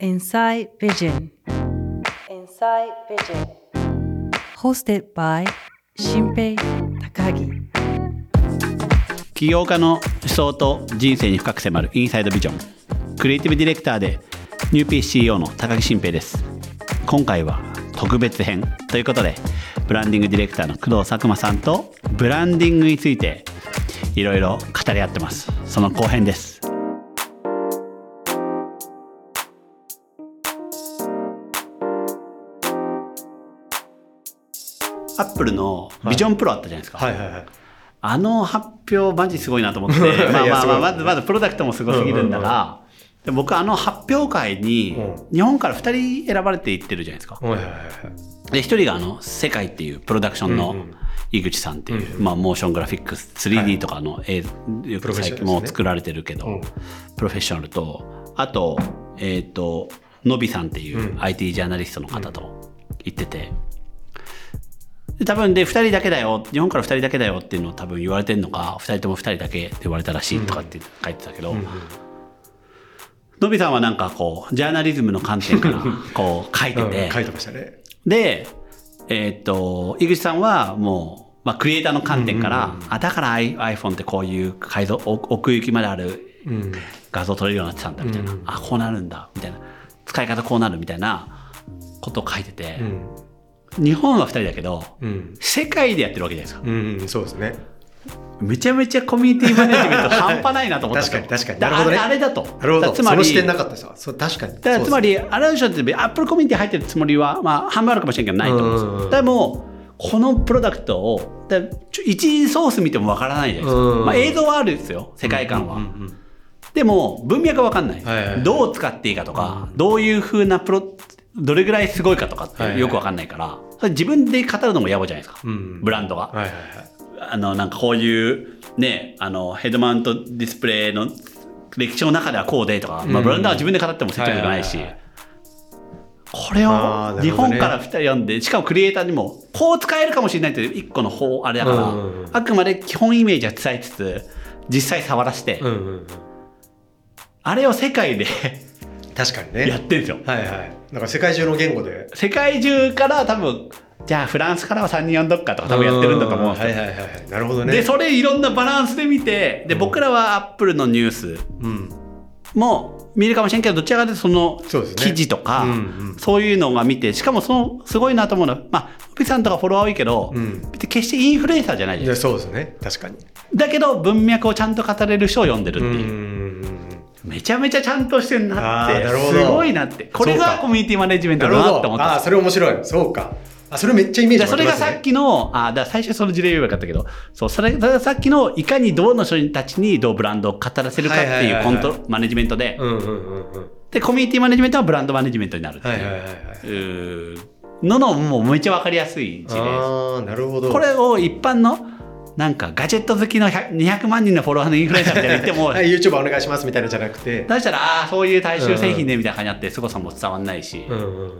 Inside Vision. Inside Vision. Hosted by 新平高木起業家の思想と人生に深く迫るインサイドビジョンクリエイティブディレクターでニューピース CEO の高木新平です。今回は特別編ということでブランディングディレクターの工藤佐久間さんとブランディングについていろいろ語り合ってます。その後編ですアップルのビジョンプロあったじゃないですか、はいはいはい。あの発表マジすごいなと思って、まあまあまあ、まずまずプロダクトもすごすぎるんだが、で僕あの発表会にう日本から2人選ばれていってるじゃないですか。はいはいはいはい。で、1人があの、世界っていうプロダクションのうんうん。井口さんっていう、うんまあモーショングラフィックス、3D とかの映像、よく最近もう作られてるけど、うん。プロフェッショナルと、あと、えっ、と、のびさんっていう IT ジャーナリストの方と言ってて、で多分で2人だけだよ。日本から2人だけだよっていうのを多分言われてるのか2人とも2人だけって言われたらしいとかって書いてたけど、のびさんはなんかこうジャーナリズムの観点からこう書いてて、うん書いてましたね。でえーっと井口さんはもう、まあ、クリエイターの観点から、あだから iPhone ってこういう解像お奥行きまであるうん。画像撮れるようになってたんだみたいな、うん。あこうなるんだみたいな。使い方こうなるみたいなことを書いてて。う、ん。日本は2人だけど、うん。世界でやってるわけじゃないですかうん、そうですね。めちゃめちゃコミュニティマネジメント 半端ないなと思った確かに確かにだなるほどねあれだとなるほど。だつまりそのなかったですわ。そう、確かに。だからつまり、り、ある種ってアップルコミュニティ入ってるつもりは、まあ、半分あるかもしれないけど、ないと思うんですよ。うんうんうんでも、このプロダクトを、だ一次ソース見てもわからないじゃないですか。うんうんうんまあ、映像はあるんですよ、世界観は。うんうんでも、文脈はわかんない,、はいはいはいどう使っていいかとか、どういう風なプロ、どれぐらいすごいかとかっはいはい。てよくわかんないから、それ自分で語るのも野暮じゃないですか、うん。ブランドが。はいはいはい。あの、なんかこういう、ね、あの、ヘッドマウントディスプレイの歴史の中ではこうでとか、まあ、うんブランドは自分で語っても説得力ないし。はいはいはい、これを日本から2人読んで、しかもクリエイターにも、こう使えるかもしれないっていう一個の方、あれだから、うんうんうん。あくまで基本イメージは伝えつつ、実際触らせて、うんうんうん。あれを世界で確かにね。やってるんですよ。はいはい。なんか世界中の言語で。世界中から多分、じゃあフランスからは3人呼んどくかとか多分やってるんだと思うんですよ。はいはいはいはい。なるほどね。で、それいろんなバランスで見て、で、僕らはアップルのニュース、うん。も見るかもしれんけどどちらかというとその記事とかうんうんそういうのが見てしかもそのすごいなと思うのはまあピさんとかフォロワー多いけど、うん決してインフルエンサーじゃないじゃんいや、そうですね。確かに。だけど文脈をちゃんと語れる人を読んでるってうんいうう、んめちゃめちゃちゃんとしてるなってすごいなってこれがコミュニティマネジメント。だなって思ったああ、それ面白い。そうか。あ、それめっちゃイメージでそれがさっきの、あ、だ最初その事例言えばよかったけど、そう、それがさっきの、いかにどの人たちにどうブランドを語らせるかってはいうコントロ、マネジメントで、うんうんうんうん。で、コミュニティマネジメントはブランドマネジメントになるっていう。はいはいはいはい。うーののもうめっちゃわかりやすい事例でああ、なるほど。す。これを一般のなんかガジェット好きの100 200万人のフォロワーのインフルエンサーみたいに言っても、はい、YouTube お願いしますみたいなのじゃなくて。出したら、ああ、そういう大衆製品ねみたいな感じになって、凄さも伝わんないし。うんうんうんうん。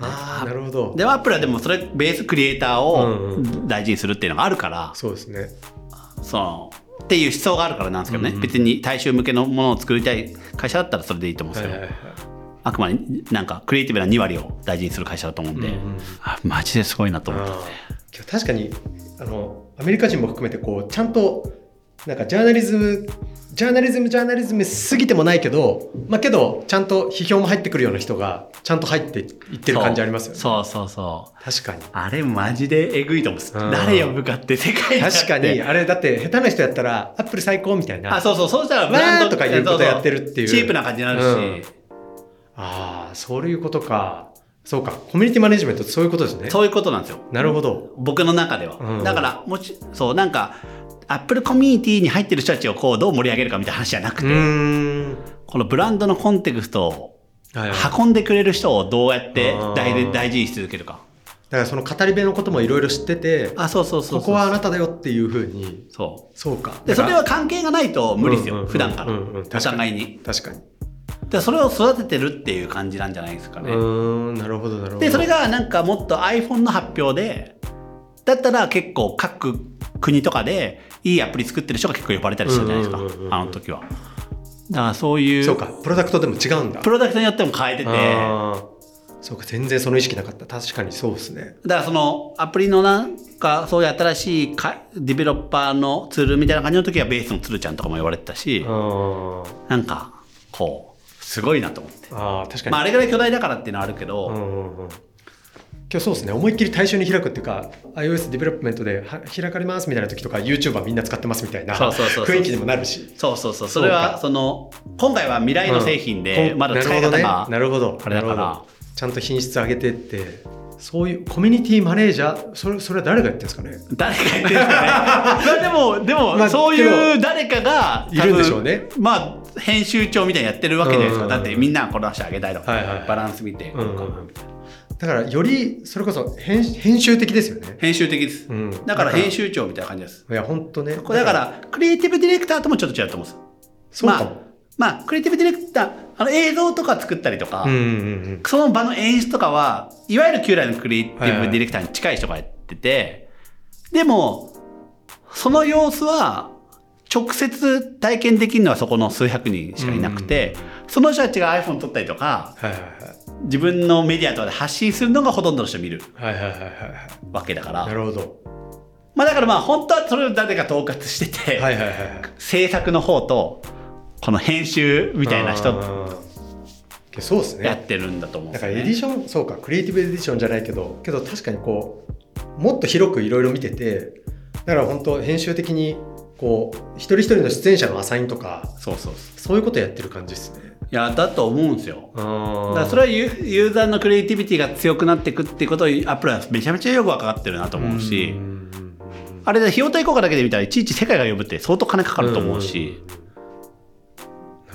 ああ、なるほど。で、アップルはでもそれ、ベースクリエイターをうん大事にするっていうのがあるから、そうですね。その、っていう思想があるからなんですけどね、うんうん別に大衆向けのものを作りたい会社だったらそれでいいと思うんですけど、はいはいはい。あくまでなんかクリエイティブな2割を大事にする会社だと思うんで、うんうんあマジですごいなと思ったんで。あー今日確かにあのアメリカ人も含めてこうちゃんとなんかジャーナリズムジャーナリズムジャーナリズム過ぎてもないけどまあけどちゃんと批評も入ってくるような人がちゃんと入っていってる感じありますよね。そうそうそう。確かに。あれマジでえぐいと思う。んです。うん。誰呼ぶかって世界確かに。あれだって下手な人やったらアップル最高みたいな。あ、そうそう、そうしたらブわランドーとかいうことやってるっていう。チープな感じになるし、うん。ああそういうことかそうかコミュニティマネジメントそういうことですねそういうことなんですよ。なるほど僕の中では。うんだから、もち、そう、なんか、アップルコミュニティに入ってる人たちをこう、どう盛り上げるかみたいな話じゃなくて、このブランドのコンテクストを運んでくれる人をどうやって大事大事にし続けるか。だからその語り部のこともいろいろ知っててあ、そうそうそう。ここはあなただよっていうふうにそそうかう。で、それは関係がないと無理ですよ、うんうんうん普段から。うんうんお互いに。確かにで、それを育ててるっていう感じなんじゃないですかうね。なるほどなるほど。で、それがなんかもっと iPhone の発表で、だったら結構各国とかでいいアプリ作ってる人が結構呼ばれたりしたじゃないですか。あの時は。だからそういう、そうか。プロダクトでも違うんだ。プロダクトによっても変えてて、そうか全然その意識なかった。確かにそうですね。だからそのアプリのなんかそういう新しいかディベロッパーのツールみたいな感じの時はベースのつるちゃんとかも言われてたし、あなんかこうすごいなと思って。あー確かに、まああれぐらい巨大だからっていうのはあるけど、うんうんうん。今日そうですね。思いっきり対象に開くっていうか iOS ディベロップメントでは開かれますみたいな時とか YouTuber みんな使ってますみたいなそうそうそうそう。雰囲気にもなるし。そうそうそう。それは、その、今回は未来の製品で、うん。まだ使い方が、なるほどね。なるほど。あれだから。ちゃんと品質上げてってそういうコミュニティマネージャーそれそれは誰がやってるんですかね？誰が言ってるんですかね？まあでも、でも、まあそういう誰かが、いるんでしょうね。まあ、編集長みたいにやってるわけじゃないですか。うんだってみんなこの足上げたいとか、はいはい。バランス見て、うんうんうん。だからよりそれこそ編編集的ですよね。編集的です。うん。だから編集長みたいな感じです。いや本当ね。だから、クリエイティブディレクターともちょっと違うと思うんです。そうかも、まあ、まあ、クリエイティブディレクター、あの映像とか作ったりとか、うんうんうん。その場の演出とかは、いわゆる旧来のクリエイティブディレクターに近い人がやってて、でも、その様子は、直接体験できるのはそこの数百人しかいなくて、その人たちが iPhone 撮ったりとか、はいはい自分のメディアとかで発信するのがほとんどの人見るはいはいはいはいはい。わけだかはいなら、るほど。まあだからまあ本当はそれを誰か統括してて、はいはいはいはい。制作の方と、この編集みたいな人そうですね。やってるんだと思うんですよね。だからエディションそうかクリエイティブエディションじゃないけどけど確かにこうもっと広くいろいろ見ててだから本当編集的にこう一人一人の出演者のアサインとかそうそうそう。いうことやってる感じですね。いや、だと思うんですよ。だあからそれはユユーザーのクリエイティビティが強くなっていくっていうことをアップルはめちゃめちゃよく分かってるなと思うし、あれで費用対効果だけで見たらいちいち世界が呼ぶって相当金かかると思うし、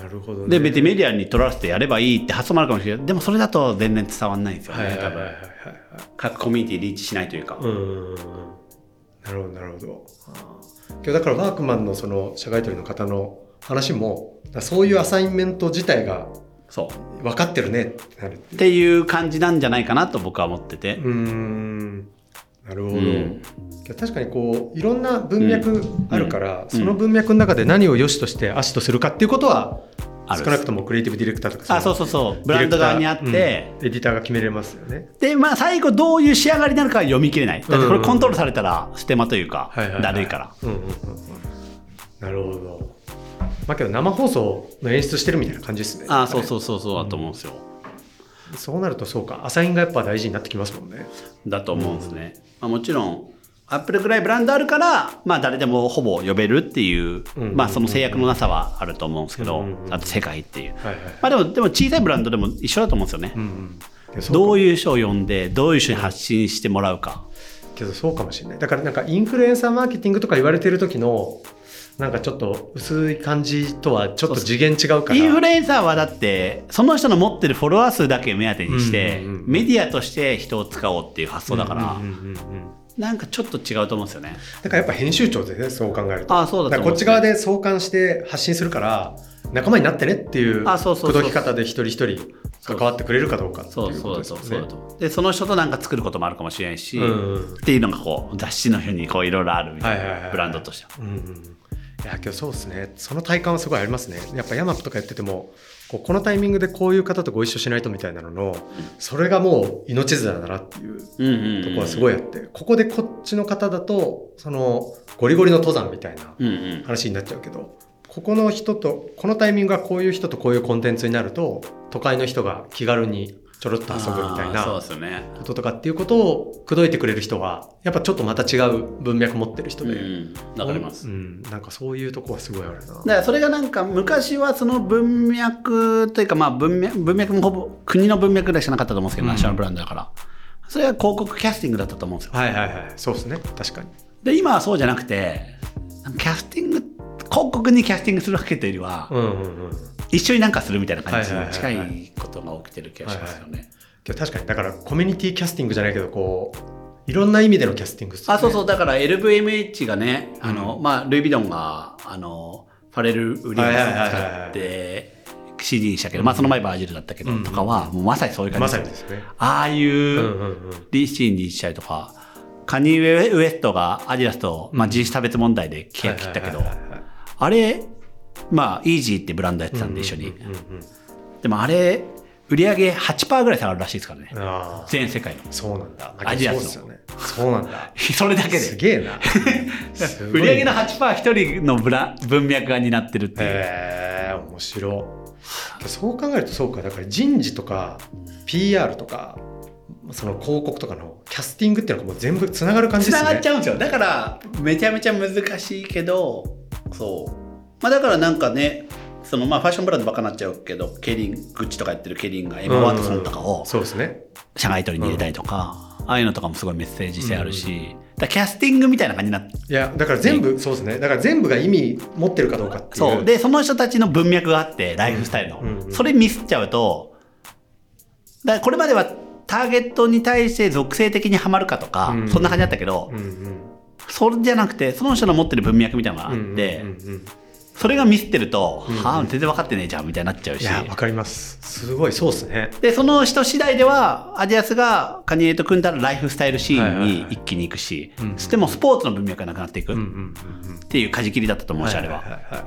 なるほどね。で別にメディアに取らせてやればいいって発想もあるかもしれない。でもそれだと全然伝わんないんですよね、多分はいはいはいはい。はい各コミュニティリーチしないというか、うん。なるほどなるほど今日だからワークマンのその社外取りの方の話もそういうアサインメント自体がそう。分かってるねってなるっていう。感じなんじゃないかなと僕は思ってて、うーん。なるほど、うん。確かにこういろんな文脈あるから、んその文脈の中で何を良しとして悪しとするかっていうことはある少なくともクリエイティブディレクターとかあそうそうそう。ブランド側にあって、うん。エディターが決めれますよね。でまあ最後どういう仕上がりになるかは読み切れない。だってこれコントロールされたらステマというか、だるいから。うんうんうんうん。なるほど。まあけど生放送の演出してるみたいな感じですね。あそうそうそうそうだと思うんですよ、そうなるとそうか。アサインがやっぱ大事になってきますもんね。だと思うんですね、まあ、もちろんアップルぐらいブランドあるから、まあ、誰でもほぼ呼べるっていう、うん。まあ、その制約のなさはあると思うんですけど、うん。うんあと世界っていう、はいはい。まあ、でもでも小さいブランドでも一緒だと思うんですよね、うんうん。どういういう人を呼んでどういう人に発信してもらうか、けどそうかもしれない。だからなんかインフルエンサーマーケティングとか言われてる時のなんかちょっと薄い感じとはちょっと次元違うから。インフルエンサーはだってその人の持ってるフォロワー数だけ目当てにして、うんうんうんメディアとして人を使おうっていう発想だから、うんうんうんうんなんかちょっと違うと思うんですよね。だからやっぱ編集長でねそう考えると。あそうだこっち側で相関して発信するから仲間になってねっていうあそうそうそう口説き方で一人一人関わってくれるかどうかっていそうことですよね。そうだとでその人となんか作ることもあるかもしれないし、うんうんっていうのがこう雑誌のようにこういろいろあるみたいな。ブランドとしては。うんうんいや今日そうですね。その体感はすごいありますね。やっぱヤマップとかやっててもこうこのタイミングでこういう方とご一緒しないとみたいなののそれがもう命綱だなっていうとこはすごいあってここでこっちの方だとそのゴリゴリの登山みたいな話になっちゃうけどここの人とこのタイミングがこういう人とこういうコンテンツになると都会の人が気軽にちょろっと遊ぶみたいなですよね。こととかっていうことを口説いてくれる人はやっぱちょっとまた違う文脈持ってる人で、うん、わかります。うん、なんかそういうとこはすごいあるな。だからそれがなんか昔はその文脈というかまあ文脈文脈もほぼ国の文脈ぐらいしかなかったと思うんですけど、うん。ナショナルブランドだから。それは広告キャスティングだったと思うんですよ。はいはいはい。そうですね。確かに。で今はそうじゃなくてキャスティング広告にキャスティングするわけというよりは、うんうんうん一緒になんかするみたいな感じに近いことが起きてる気がしますよね。確かにだからコミュニティキャスティングじゃないけどこういろんな意味でのキャスティングねあそうそうだから LVMH がねあの、まあ、ルイ・ヴィドンがあのファレル・ウィリアムズを使って CD にしたけど、まあ、その前バージルだったけど、うんとかはもうまさにそういう感まじ。でよさにですすね。ああいう、うんうんうん。リーシーンにしたりとかカニエ・ウエストがアディダスと、まあ、人種差別問題で契約切ったけどあれまあ、イージーってブランドやってたんで一緒に。でもあれ、売り上げ8%ぐらい下がるらしいですからね。全世界の。そうなんだアジアスのそうなんだ それだけすで。げえな 売り上げの8%一人のブラ文脈が担ってるっていう。へえ面白いそう考えるとそうかだから人事とか PR とかその広告とかのキャスティングっていうのがもう全部つながる感じつですねながっちゃうんですよ。だから、めちゃめちゃ難しいけど、そう。まあだからなんかね、そのまあファッションブランドばっかなっちゃうけど、ケリン、グッチとかやってるケリンがエマ・ワトソンとかをそうですね。社外取りに入れたりとか、ああいうのとかもすごいメッセージ性あるし、だからキャスティングみたいな感じになって、いやだから全部そうですね。だから全部が意味持ってるかどうかっていう。そう。で、その人たちの文脈があって、ライフスタイルの。うんうんそれミスっちゃうと、だからこれまではターゲットに対して属性的にはまるかとか、うんそんな感じだったけど、うんうん。それじゃなくて、その人の持ってる文脈みたいなのがあって、うんうんうんうんそれがミスってると、うんはあ、全然分かってねえじゃんみたいになっちゃうし。いやわかります。すごいそうですね。で、その人次第では、アジアスがカニエと組んだらライフスタイルシーンはいはいはい。に一気に行くし、うんそしてもうスポーツの文脈がなくなっていくっうんうんうん。うんていう舵切りだったと思うし、あれは。いいいは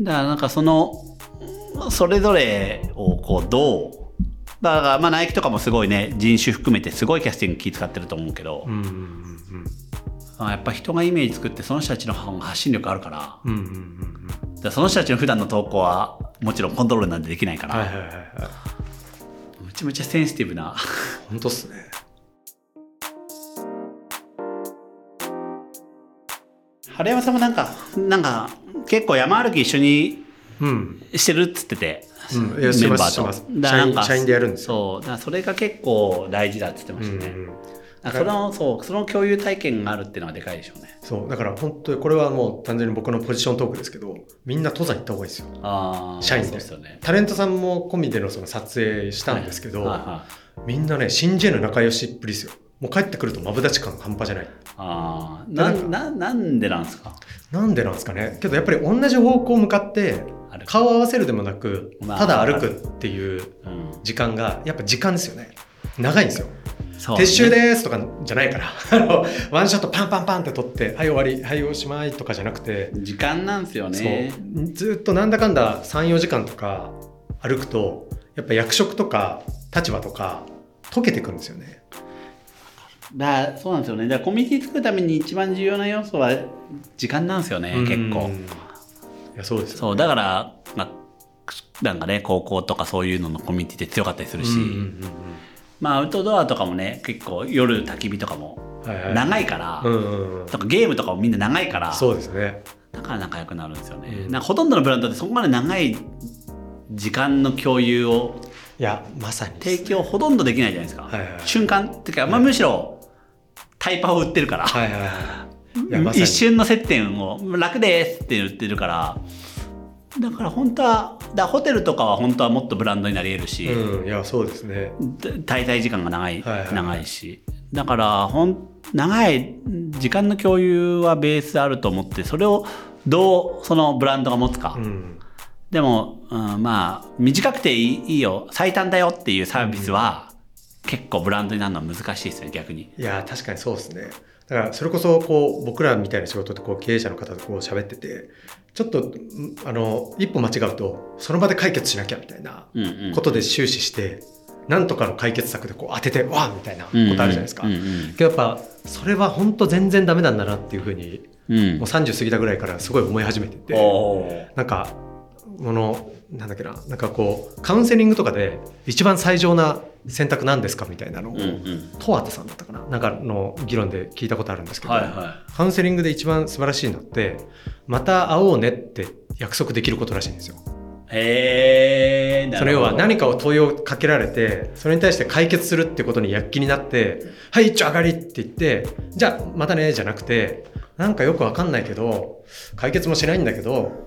だからなんかその、それぞれをこうどう、だからまあナイキとかもすごいね、人種含めてすごいキャスティング気使ってると思うけど、うんうんうんまあやっぱ人がイメージ作ってその人たちの発信力あるから、うんうんうんうん。その人たちの普段の投稿はもちろんコントロールなんてできないから、はいはいはいはい。むちゃむちゃセンシティブな。本当っすね。春山さんもなんか、なんか結構山歩き一緒にうん。してるっつってて、うん。いやしてますメンバーと。なんか社員でやるんですよ。そう、だそれが結構大事だっつってましたね。うんうんその、そう、その共有体験があるっていうのはでかいでしょうね。そうだから本当にこれはもう単純に僕のポジショントークですけどみんな登山行った方がいいですよ。ああ、社員で。ですよね。タレントさんも込みでのその撮影したんですけど、みんなね信じる仲良しっぷりですよ。もう帰ってくるとマブダチ感半端じゃない。ああ、でななんな、なんでなんですか？なんでなんですかね？けどやっぱり同じ方向向かって顔を合わせるでもなくまあただ歩くっていううん。時間がやっぱ時間ですよね。長いんですよ撤収ですとかじゃないから。ワンショットパンパンパンって取ってはい終わり。はいおしまいとかじゃなくて。時間なんですよね。ずっとなんだかんだ34時間とか歩くとやっぱ役職とか立場とか溶けてくるんですよね。だそうなんですよね。だからコミュニティ作るために一番重要な要素は時間なんですよね、結構。うん。いやそうですよそう、だから、まあ、なんかね、高校とかそういうののコミュニティって強かったりするし、うんうんうんまあアウトドアとかもね、結構夜焚き火とかも長いから、とかゲームとかもみんな長いから、そうですね。だから仲良くなるんですよね。うん。なんかほとんどのブランドってそこまで長い時間の共有をいやまさにです提供ほとんどできないじゃないですか。はいはい瞬間。っていうか、まあ、むしろタイパを売ってるから、はいはいはい。ま一瞬の接点を楽ですって言ってるからだから本当はだホテルとかは本当はもっとブランドになり得るし、うんいやそうですね。滞在時間が長い,、はいはい。はい長いし。だからほん長い時間の共有はベースあると思ってそれをどうそのブランドが持つか、うん。でも、うん、まあ短くていいいいよ。最短だよっていうサービスは、結構ブランドになるのは難しいですね逆に。いや確かにそうですね。だからそれこそこう僕らみたいな仕事ってこう経営者の方とこう喋っててちょっとんあの一歩間違うとその場で解決しなきゃみたいなことで終始して、なんとかの解決策でこう当ててわーみたいなことあるじゃないですか。けどやっぱそれは本当全然ダメなんだなっていうふうにもう30過ぎたぐらいからすごい思い始めてて、なんかこのなんだっけななんかこうカウンセリングとかで一番最上な選択なんですかみたいなのを、うんうんトワタさんだったかななんかの議論で聞いたことあるんですけど、はいはカウンセリングで一番素晴らしいのってまた会おうねって約束できることらしいんですよ。い。へえ。それ要は何かを問いをかけられてそれに対して解決するってことに躍起になって「はい一丁上がり」って言って「じゃあまたね」じゃなくてなんかよくわかんないけど解決もしないんだけど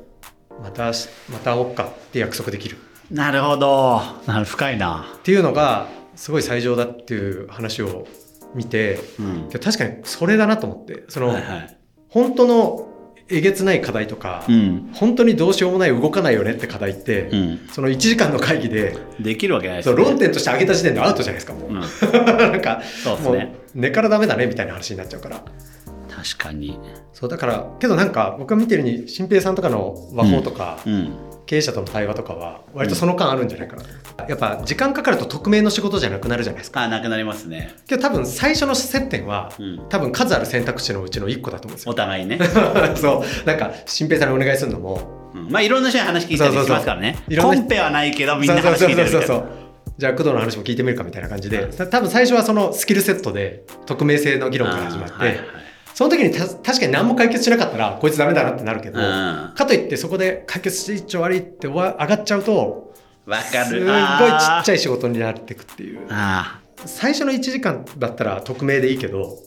またしまた会おっかって約束できるなるほど。なる深いな。っていうのがすごい最上だっていう話を見てうん。確かにそれだなと思ってその、はいはい。本当のえげつない課題とか、うん。本当にどうしようもない動かないよねって課題って、うん。その1時間の会議でできるわけないですね。論点として挙げた時点でアウトじゃないですかもう、うん。なんかもうそうですね。根からダメだねみたいな話になっちゃうから確かに。そうだからけどなんか僕が見てるに新平さんとかの和法とか、うん。経営者との対話とかは割とその間あるんじゃないかなと、やっぱ時間かかると匿名の仕事じゃなくなるじゃないですかあ、なくなりますね。けど多分最初の接点は、うん多分数ある選択肢のうちの1個だと思うんですよお互いね。そうなんか新平さんにお願いするのもうんまあいろんな人に話聞いたりしますからね。コンペはないけどみんな話聞いてるみたいな。じゃあ工藤の話も聞いてみるかみたいな感じで多分最初はそのスキルセットで匿名性の議論から始まって、はいはいその時にた確かに何も解決しなかったらこいつダメだなってなるけど、うんかといってそこで解決して一丁悪いって上がっちゃうとわかる。すっごいちっちゃい。い仕事になっていくっていうあ最初の1時間だったら匿名でいいけど好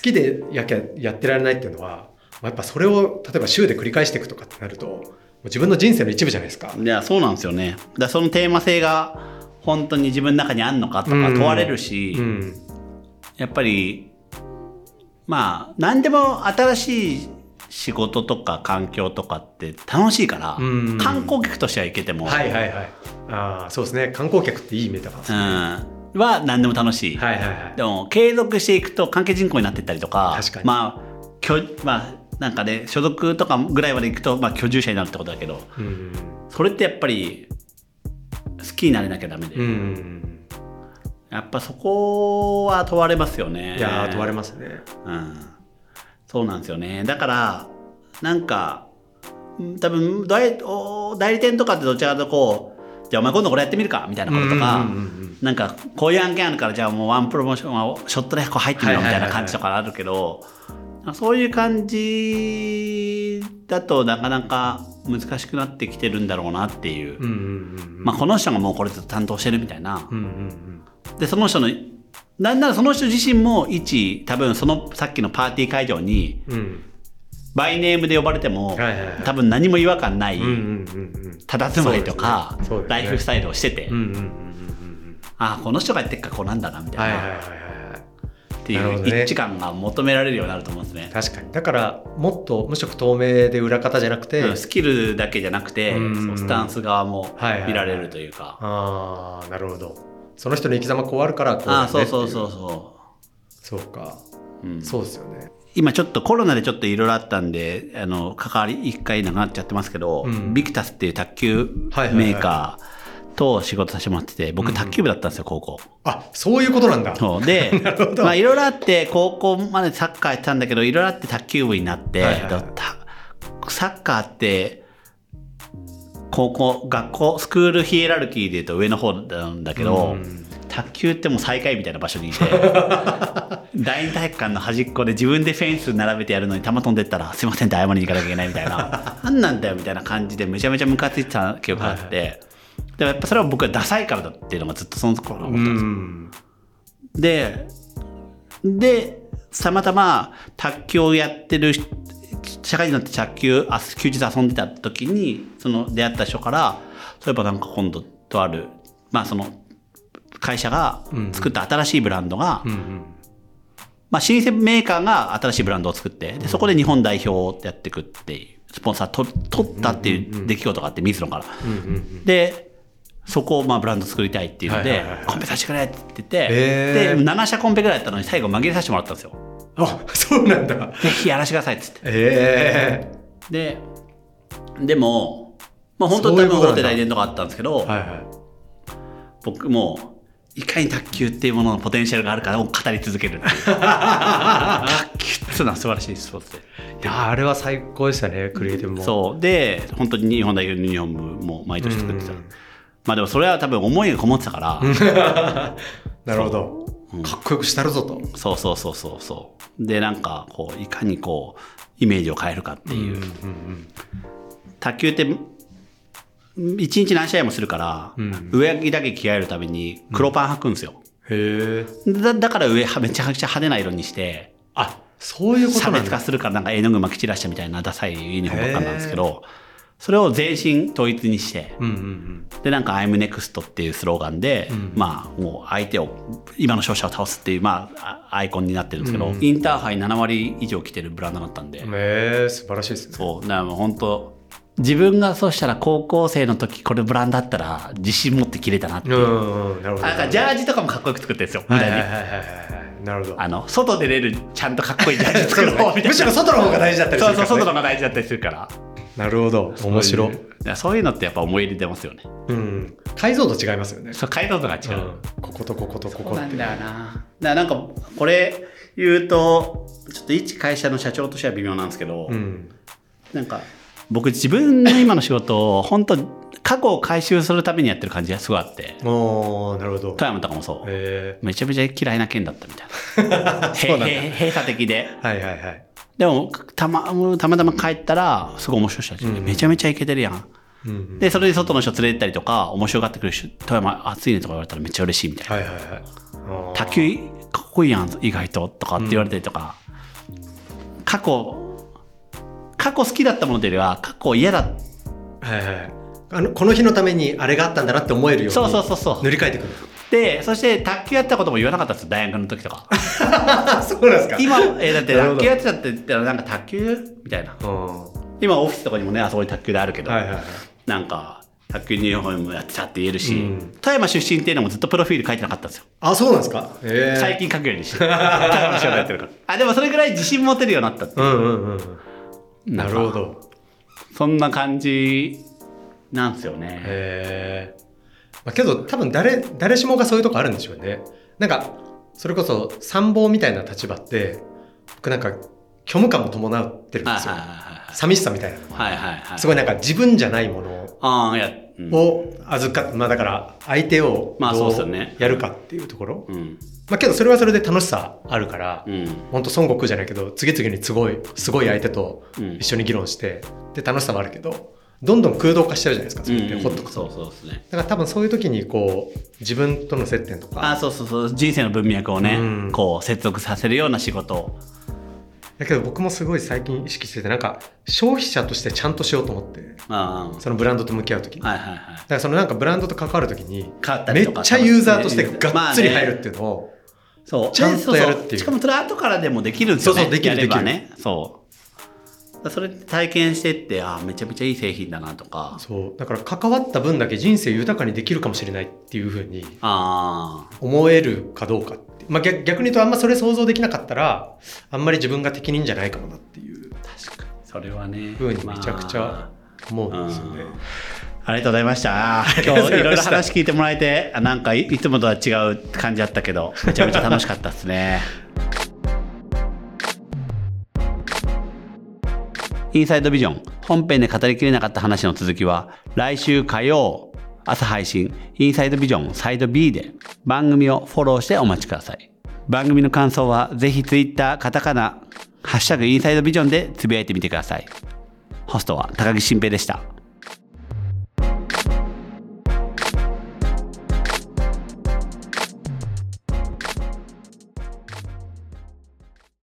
きでやきゃやってられないっていうのは、まあやっぱそれを例えば週で繰り返していくとかってなるともう自分の人生の一部じゃないですかあ。いや、そうなんですよね。だそのテーマ性が本当に自分の中にあんのかとか問われるし、うんやっぱり、まあ、何でも新しい仕事とか環境とかって楽しいから、うん。観光客としては行けても、はいはいはい。ああそうですね。観光客っていいメタファーですうね、ん、は何でも楽しい。はいはいはい。でも継続していくと関係人口になっていったりとか確かに。まあきょまあなんかね所属とかぐらいまでいくと、まあ、居住者になるってことだけどうん。それってやっぱり好きになれなきゃダメで、うんうんやっぱそこは問われますよね。いやー問われますね。うん、そうなんですよね。だからなんかうん多分代お代理店とかってどちらかとこうじゃあお前今度これやってみるかみたいなこととか、うんうんうんうん。なんかこういう案件あるからじゃあもうワンプロモーションはショットでこう入ってみようみたいな感じとかあるけどそういう感じだとなかなか難しくなってきてるんだろうなっていう、うんうんうんまあ、この人がもうこれずっと担当してるみたいな、うんうんでその人のなんならその人自身も一多分そのさっきのパーティー会場にうん。うんバイネームで呼ばれても、はいはいはい。多分何も違和感ないうんうんうんうん。佇まいとか、ね。ね。ライフスタイルをしてて、うんうんうんうんうんああこの人がやってっからこうなんだなみたいな、はいはいはいはいはい。っていう一致感が求められるようになると思うんですね。確かに。だからもっと無色透明で裏方じゃなくて、うんスキルだけじゃなくて、うスタンス側もはいはいはい。見られるというか、ああなるほどその人の生き様こうあるからこうああそうそうっていそうそそうか。う、うん、そうですよね。今ちょっとコロナでちょっといろいろあったんであの関わり一回なくなっちゃってますけど、うん。ビクタスっていう卓球はいはいはいメーカーと仕事させてもらってて僕卓球部だったんですよ高校。あそういうことなんだ。そう。で なるほど。まあいろいろあって高校までサッカーやってたんだけどいろいろあって卓球部になって、はいはいはい。だたサッカーって高校学校スクールヒエラルキーで言うと上の方なんだけど、うん。卓球ってもう最下位みたいな場所にいて 第二体育館の端っこで自分でフェンス並べてやるのに球飛んでったら「すいません」って謝りに行かなきゃいけないみたいな 何なんだよみたいな感じでめちゃめちゃムカついてた記憶があって、でもやっぱそれは僕はダサいからだっていうのがずっとその頃思うってたんですよ。ん。で、で、たまたま卓球をやってる人社会人になって卓球、あ休日遊んでた時に、その出会った人から、そういえばなんか今度とある、まあその会社が作った新しいブランドが、うんうん。まあ老舗メーカーが新しいブランドを作って、でそこで日本代表をやっていくっていう、スポンサーと取ったっていう出来事があって、水野から。うんうんで、そこをまあブランド作りたいっていうのではいはいはいはい、コンペさせてくれって言ってへて、ー。で、7社コンペぐらいやったのに最後紛れさせてもらったんですよ。あそうなんだぜひやらせてくださいっつって。えで、でも、まあ本当に多分大手代理店とかあったんですけど、えはいはい僕もう、いかに卓球っていうもののポテンシャルがあるかを語り続ける。卓球っていうのは素晴らしいスポーツで。いやあれは最高でしたねクリエイティブもそう。で、本当に日本代表のユニフォームも毎年作ってたうん。まあでもそれは多分思いがこもってたから、なるほどかっこよくしたるぞと。そうそうそうそうそう。で、なんか、こう、いかにこう、イメージを変えるかっていう。うんうん卓球って、一日何試合もするから、うん上着だけ着替えるために黒パン履くんですよ。へえだだから上はめちゃくちゃ派手な色にして、あそういうこと差なんだ。別化するからなんか絵の具巻き散らしたみたいなダサいユニフォームばっかなんですけど、それを全身統一にして、うんうんで、なんか I'm Next っていうスローガンで、まあ、もう相手を、今の勝者を倒すっていう、まあ、あアイコンになってるんですけど、インターハイ7割以上来てるブランドだったんで、うんええ素晴らしいですね。そう、だからもう本当自分がそうしたら高校生の時これブランドだったら自信持って着れたなっていう。うんうんなるほど。あなんかジャージとかもかっこよく作ってるんですよ、無駄に。はいはいはいはい。はいなるほど。あの外で出るちゃんとかっこいいジャージ作ろうみたいな。むしろ外の方が大事だったりすそうそうるから、ね、外の方が大事だったりするからなるほど。面白いそういういやそういうのってやっぱ思い入れ出ますよね。うん。解像度違いますよね。そう解像度が違う、うん。こことこことここって。そうなんだよな。だなんかこれ言うとちょっと一会社の社長としては微妙なんですけど、うん。なんか僕自分の今の仕事を本当過去を回収するためにやってる感じがすごいあって。おーなるほど。富山とかもそう。へめちゃめちゃ嫌いな県だったみたいな。そうなんだ。閉鎖的で。えはいはいはいでもたまたまたま帰ったらすごい面白い人たちめちゃめちゃイケてるやん。うんうん。でそれで外の人連れてったりとか面白がってくる人富山暑いねとか言われたらめっちゃ嬉しいみたいな。はいはいはい。卓球かっこいいやん意外ととかって言われたりとか、過去過去好きだったものというよりは過去嫌だ。はいはい。あのこの日のためにあれがあったんだなって思えるようにそうそうそうそう。塗り替えてくるでそして卓球やったことも言わなかったんですよ大学の時とか。そうなんですか？今えだって卓球やってたって言ったらなんか卓球みたいな今オフィスとかにもねあそこに卓球であるけど、いはいはい。なんか卓球日本もやってたって言えるし、うん。富山出身っていうのもずっとプロフィール書いてなかったんですよ。あそうなんですか？へえ。最近書くようにして。富山の仕事やってるから。あでもそれぐらい自信持てるようになったってう。んうんうんななんかるほど。そんな感じなんですよね。へえ。まあ、けど多分誰、誰しもがそういうとこあるんでしょうね。なんか、それこそ参謀みたいな立場って、僕なんか虚無感も伴ってるんはいですよ。は寂しさみたいなのはいはい。はいはいはい。すごいなんか自分じゃないものああ、いや、うん。を預かっ、まあだから相手をまあそうどうですよねやるかっていうところ。うん。まあけどそれはそれで楽しさあるから、うん。本当孫悟空じゃないけど、次々にすごい、すごい相手とうん一緒に議論して、で楽しさもあるけど、どんどん空洞化しちゃうじゃないですか、それってうんほっとくと。そうそうですね。だから多分そういう時にこう自分との接点とああ、かそうそうそう。人生の文脈をね、うんこう、接続させるような仕事を。だけど僕もすごい最近意識しててなんか消費者としてちゃんとしようと思ってあそのブランドと向き合う時に、あ。はいはいはい。だからそのなんかブランドと関わる時にめっちゃユーザーとしてがっつり入るっていうのを、そう。ちゃんとやるっていうしかもそれ後からでもできるんですよね。そうそうできるやればね。そう。それ体験してって、ああ、めちゃめちゃいい製品だなとか。そうだから関わった分だけ人生豊かにできるかもしれないっていうふうにああ。思えるかどうかって、まあ、逆逆に言うとあんまそれ想像できなかったらあんまり自分が適任じゃないかもなっていう確かに。それはね。ふうにめちゃくちゃ思うんですよね。ありがとうございました。今日いろいろ話聞いてもらえて、あなんかいいつもとは違う感じだったけど、めちゃめちゃ楽しかったですね。インサイドビジョン本編で語りきれなかった話の続きは来週火曜朝配信インサイドビジョンサイド B で番組をフォローしてお待ちください。番組の感想はぜひツイッターカタカナハッシュタグインサイドビジョンでつぶやいてみてください。ホストは高木新平でした。